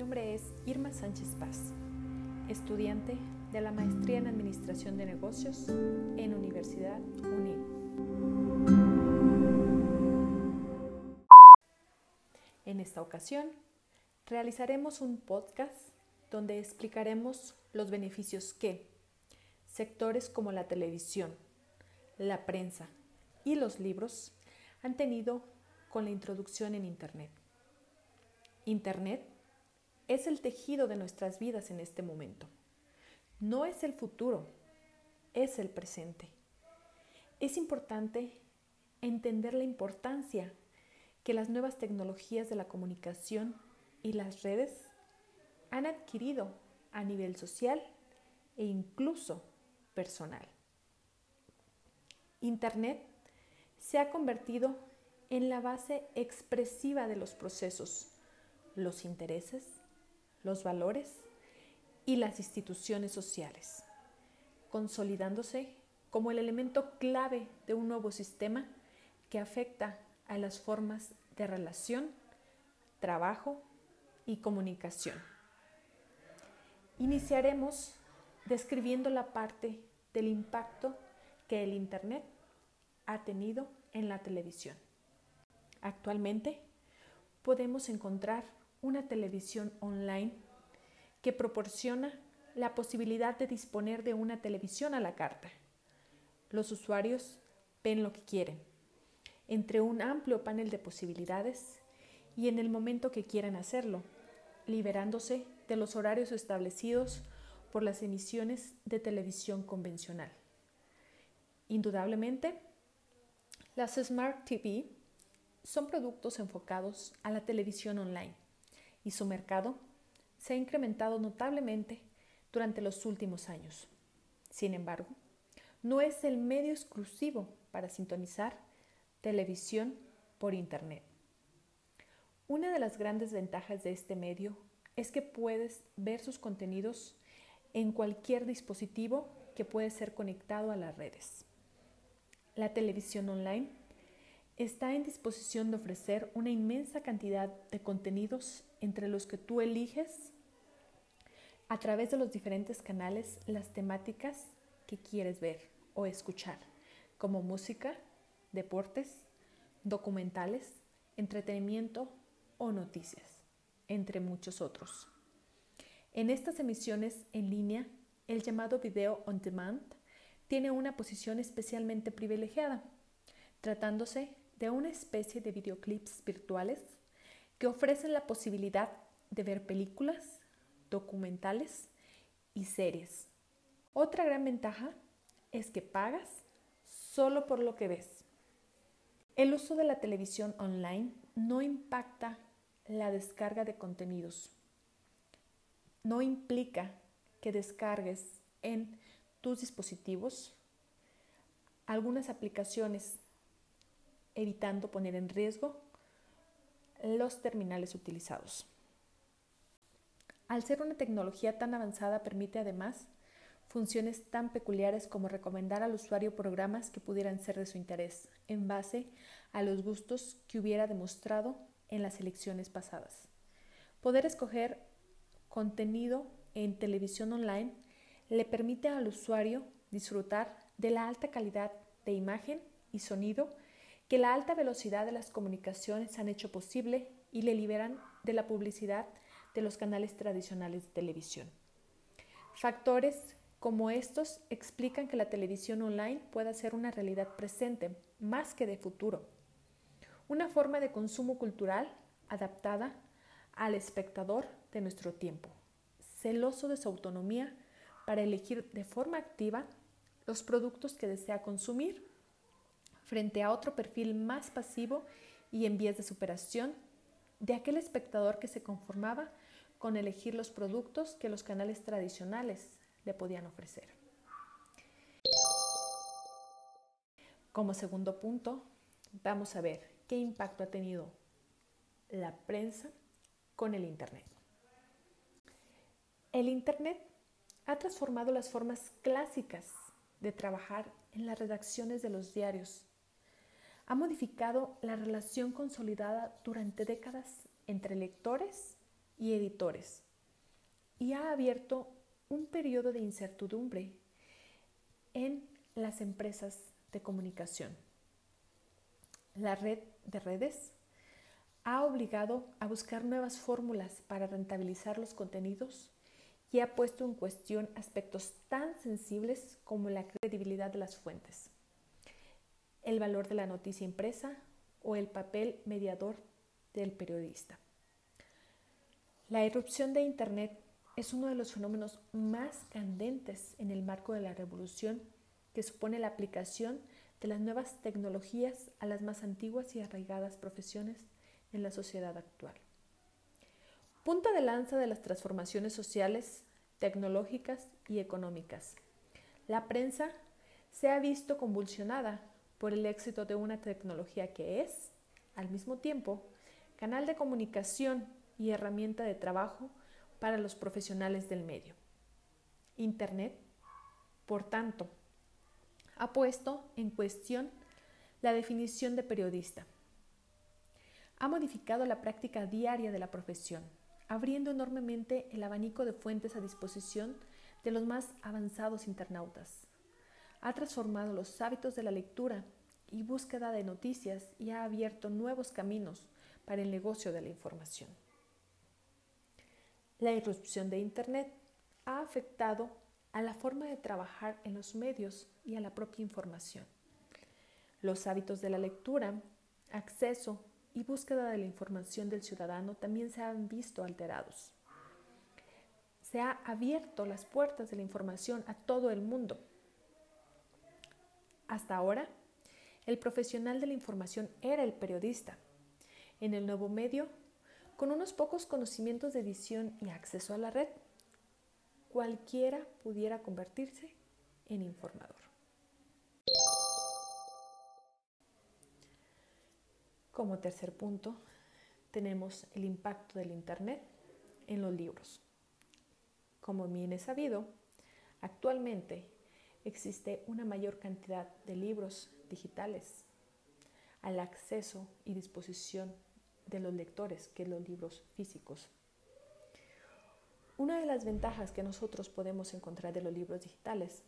nombre es Irma Sánchez Paz, estudiante de la Maestría en Administración de Negocios en Universidad UNIL. En esta ocasión, realizaremos un podcast donde explicaremos los beneficios que sectores como la televisión, la prensa y los libros han tenido con la introducción en Internet. Internet es el tejido de nuestras vidas en este momento. No es el futuro, es el presente. Es importante entender la importancia que las nuevas tecnologías de la comunicación y las redes han adquirido a nivel social e incluso personal. Internet se ha convertido en la base expresiva de los procesos los intereses, los valores y las instituciones sociales, consolidándose como el elemento clave de un nuevo sistema que afecta a las formas de relación, trabajo y comunicación. Iniciaremos describiendo la parte del impacto que el Internet ha tenido en la televisión. Actualmente podemos encontrar una televisión online que proporciona la posibilidad de disponer de una televisión a la carta. Los usuarios ven lo que quieren, entre un amplio panel de posibilidades y en el momento que quieran hacerlo, liberándose de los horarios establecidos por las emisiones de televisión convencional. Indudablemente, las Smart TV son productos enfocados a la televisión online y su mercado se ha incrementado notablemente durante los últimos años. Sin embargo, no es el medio exclusivo para sintonizar televisión por Internet. Una de las grandes ventajas de este medio es que puedes ver sus contenidos en cualquier dispositivo que puede ser conectado a las redes. La televisión online está en disposición de ofrecer una inmensa cantidad de contenidos entre los que tú eliges a través de los diferentes canales las temáticas que quieres ver o escuchar, como música, deportes, documentales, entretenimiento o noticias, entre muchos otros. En estas emisiones en línea, el llamado video on demand tiene una posición especialmente privilegiada, tratándose de una especie de videoclips virtuales que ofrecen la posibilidad de ver películas, documentales y series. Otra gran ventaja es que pagas solo por lo que ves. El uso de la televisión online no impacta la descarga de contenidos. No implica que descargues en tus dispositivos algunas aplicaciones evitando poner en riesgo los terminales utilizados. Al ser una tecnología tan avanzada permite además funciones tan peculiares como recomendar al usuario programas que pudieran ser de su interés en base a los gustos que hubiera demostrado en las elecciones pasadas. Poder escoger contenido en televisión online le permite al usuario disfrutar de la alta calidad de imagen y sonido que la alta velocidad de las comunicaciones han hecho posible y le liberan de la publicidad de los canales tradicionales de televisión. Factores como estos explican que la televisión online pueda ser una realidad presente más que de futuro, una forma de consumo cultural adaptada al espectador de nuestro tiempo, celoso de su autonomía para elegir de forma activa los productos que desea consumir frente a otro perfil más pasivo y en vías de superación de aquel espectador que se conformaba con elegir los productos que los canales tradicionales le podían ofrecer. Como segundo punto, vamos a ver qué impacto ha tenido la prensa con el Internet. El Internet ha transformado las formas clásicas de trabajar en las redacciones de los diarios ha modificado la relación consolidada durante décadas entre lectores y editores y ha abierto un periodo de incertidumbre en las empresas de comunicación. La red de redes ha obligado a buscar nuevas fórmulas para rentabilizar los contenidos y ha puesto en cuestión aspectos tan sensibles como la credibilidad de las fuentes, el valor de la noticia impresa o el papel mediador del periodista. La irrupción de Internet es uno de los fenómenos más candentes en el marco de la revolución que supone la aplicación de las nuevas tecnologías a las más antiguas y arraigadas profesiones en la sociedad actual. Punta de lanza de las transformaciones sociales, tecnológicas y económicas. La prensa se ha visto convulsionada por el éxito de una tecnología que es, al mismo tiempo, canal de comunicación y herramienta de trabajo para los profesionales del medio. Internet, por tanto, ha puesto en cuestión la definición de periodista. Ha modificado la práctica diaria de la profesión, abriendo enormemente el abanico de fuentes a disposición de los más avanzados internautas. Ha transformado los hábitos de la lectura y búsqueda de noticias y ha abierto nuevos caminos para el negocio de la información. La irrupción de Internet ha afectado a la forma de trabajar en los medios y a la propia información. Los hábitos de la lectura, acceso y búsqueda de la información del ciudadano también se han visto alterados. Se ha abierto las puertas de la información a todo el mundo. Hasta ahora, el profesional de la información era el periodista. En el nuevo medio, con unos pocos conocimientos de edición y acceso a la red, cualquiera pudiera convertirse en informador. Como tercer punto, tenemos el impacto del Internet en los libros. Como bien es sabido, actualmente existe una mayor cantidad de libros digitales al acceso y disposición de los lectores que los libros físicos. Una de las ventajas que nosotros podemos encontrar de los libros digitales,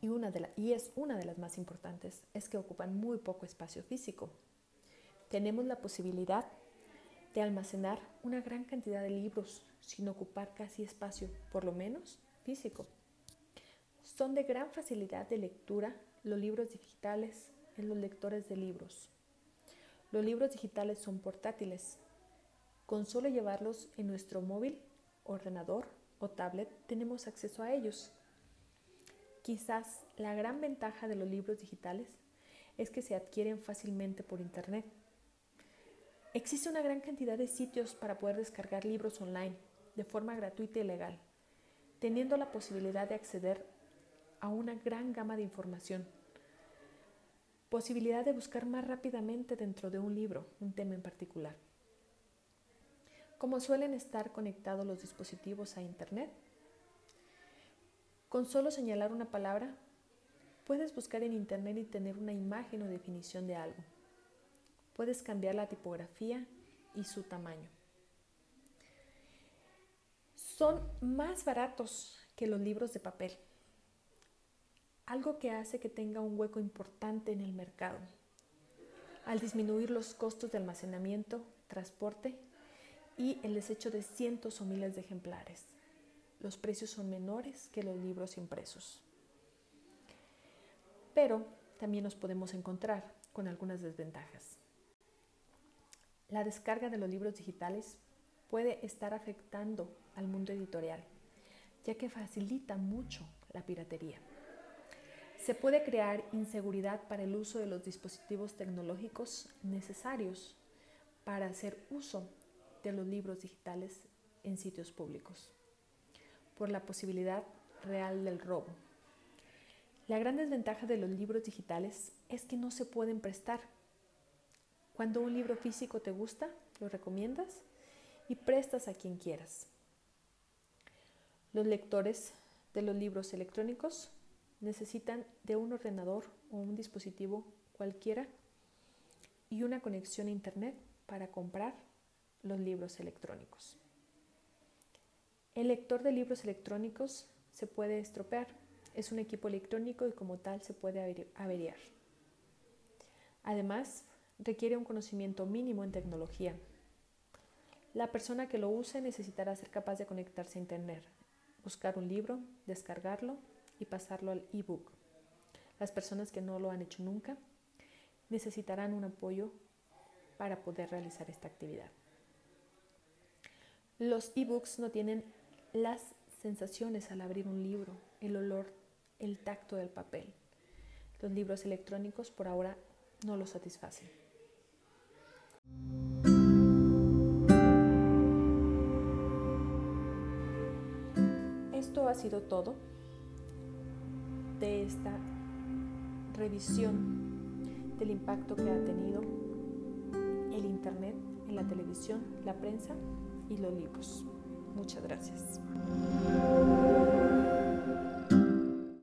y, es una de las más importantes, es que ocupan muy poco espacio físico. Tenemos la posibilidad de almacenar una gran cantidad de libros sin ocupar casi espacio, por lo menos físico. Son de gran facilidad de lectura los libros digitales en los lectores de libros. Los libros digitales son portátiles. Con solo llevarlos en nuestro móvil ordenador o tablet tenemos acceso a ellos. Quizás la gran ventaja de los libros digitales es que se adquieren fácilmente por Internet. Existe una gran cantidad de sitios para poder descargar libros online de forma gratuita y legal, teniendo la posibilidad de acceder a una gran gama de información. Posibilidad de buscar más rápidamente dentro de un libro, un tema en particular. Como suelen estar conectados los dispositivos a Internet, con solo señalar una palabra, puedes buscar en Internet y tener una imagen o definición de algo. Puedes cambiar la tipografía y su tamaño. Son más baratos que los libros de papel, algo que hace que tenga un hueco importante en el mercado, al disminuir los costos de almacenamiento, transporte y el desecho de cientos o miles de ejemplares. Los precios son menores que los libros impresos. Pero también nos podemos encontrar con algunas desventajas. La descarga de los libros digitales puede estar afectando al mundo editorial, ya que facilita mucho la piratería. Se puede crear inseguridad para el uso de los dispositivos tecnológicos necesarios para hacer uso de los libros digitales en sitios públicos, por la posibilidad real del robo. La gran desventaja de los libros digitales es que no se pueden prestar. Cuando un libro físico te gusta, lo recomiendas y prestas a quien quieras. Los lectores de los libros electrónicos necesitan de un ordenador o un dispositivo cualquiera y una conexión a Internet para comprar los libros electrónicos. El lector de libros electrónicos se puede estropear. Es un equipo electrónico y como tal se puede averiar. Además, requiere un conocimiento mínimo en tecnología. La persona que lo use necesitará ser capaz de conectarse a Internet, buscar un libro, descargarlo y pasarlo al ebook. Las personas que no lo han hecho nunca necesitarán un apoyo para poder realizar esta actividad. Los ebooks no tienen las sensaciones al abrir un libro, el olor, el tacto del papel. Los libros electrónicos por ahora no lo satisfacen. Esto ha sido todo de esta revisión del impacto que ha tenido el Internet en la televisión, la prensa y los libros. Muchas gracias.